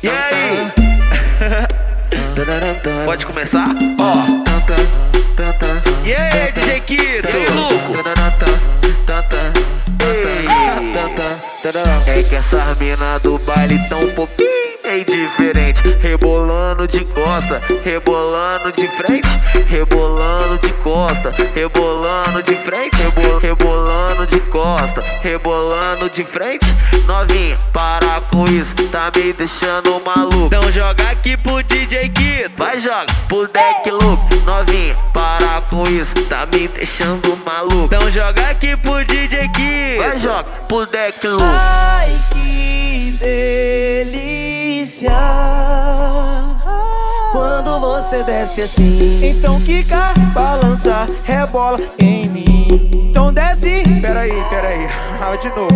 E aí? Pode começar? Ó. E aí, DJ Kito? E aí, Luco? É que essas mina do baile tão um pouquinho meio diferente Rebolando de costa, rebolando de frente Rebolando de costa, rebolando de frente Rebolando de costa, rebolando de frente. Novinha, para com isso, tá me deixando maluco. Então joga aqui pro DJ Kito. Vai joga pro deck louco Novinha, para com isso, tá me deixando maluco. Então joga aqui pro DJ Kito. Vai joga pro deck louco Ai, que delícia Quando você desce assim. Então quica, balança, rebola em mim. Então desce. Peraí, peraí, ah, de novo.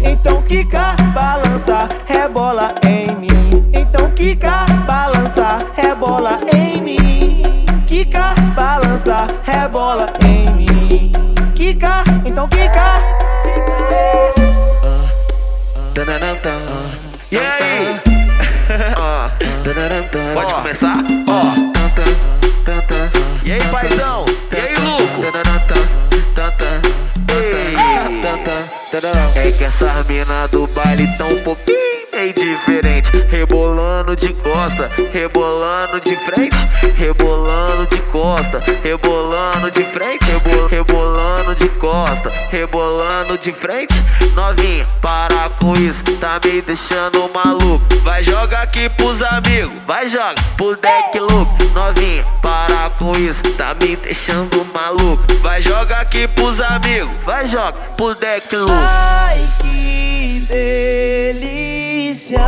Então quica, balança, rebola em mim. Então quica, balança, rebola em mim. Quica, balança, rebola em mim. Quica, então quica. E aí? Pode começar? Ó. E aí, paizão? E aí, Luco? Ei. É que essas mina do baile tão um pouquinho meio diferente Rebolando de costa, rebolando de frente Rebolando de costa, rebolando de frente Rebol, Rebolando de costa, rebolando de frente Novinha, para com isso, tá me deixando maluco. Vai jogar aqui pros amigos, vai joga. Pro deck louco Novinha, para com isso, tá me deixando maluco. Vai jogar aqui pros amigos, vai joga. Pro deck louco Ai, que delícia.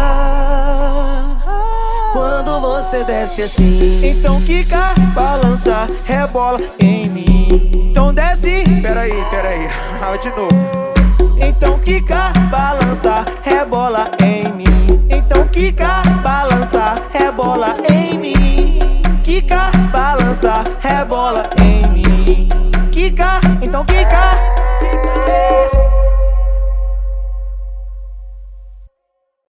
Quando você desce assim Então quica, balança, rebola em mim. Então desce. Peraí, peraí, ah, de novo. Então quica, balança, rebola em mim. Então quica, balança, rebola em mim. Quica, balança, rebola em mim. Quica, então quica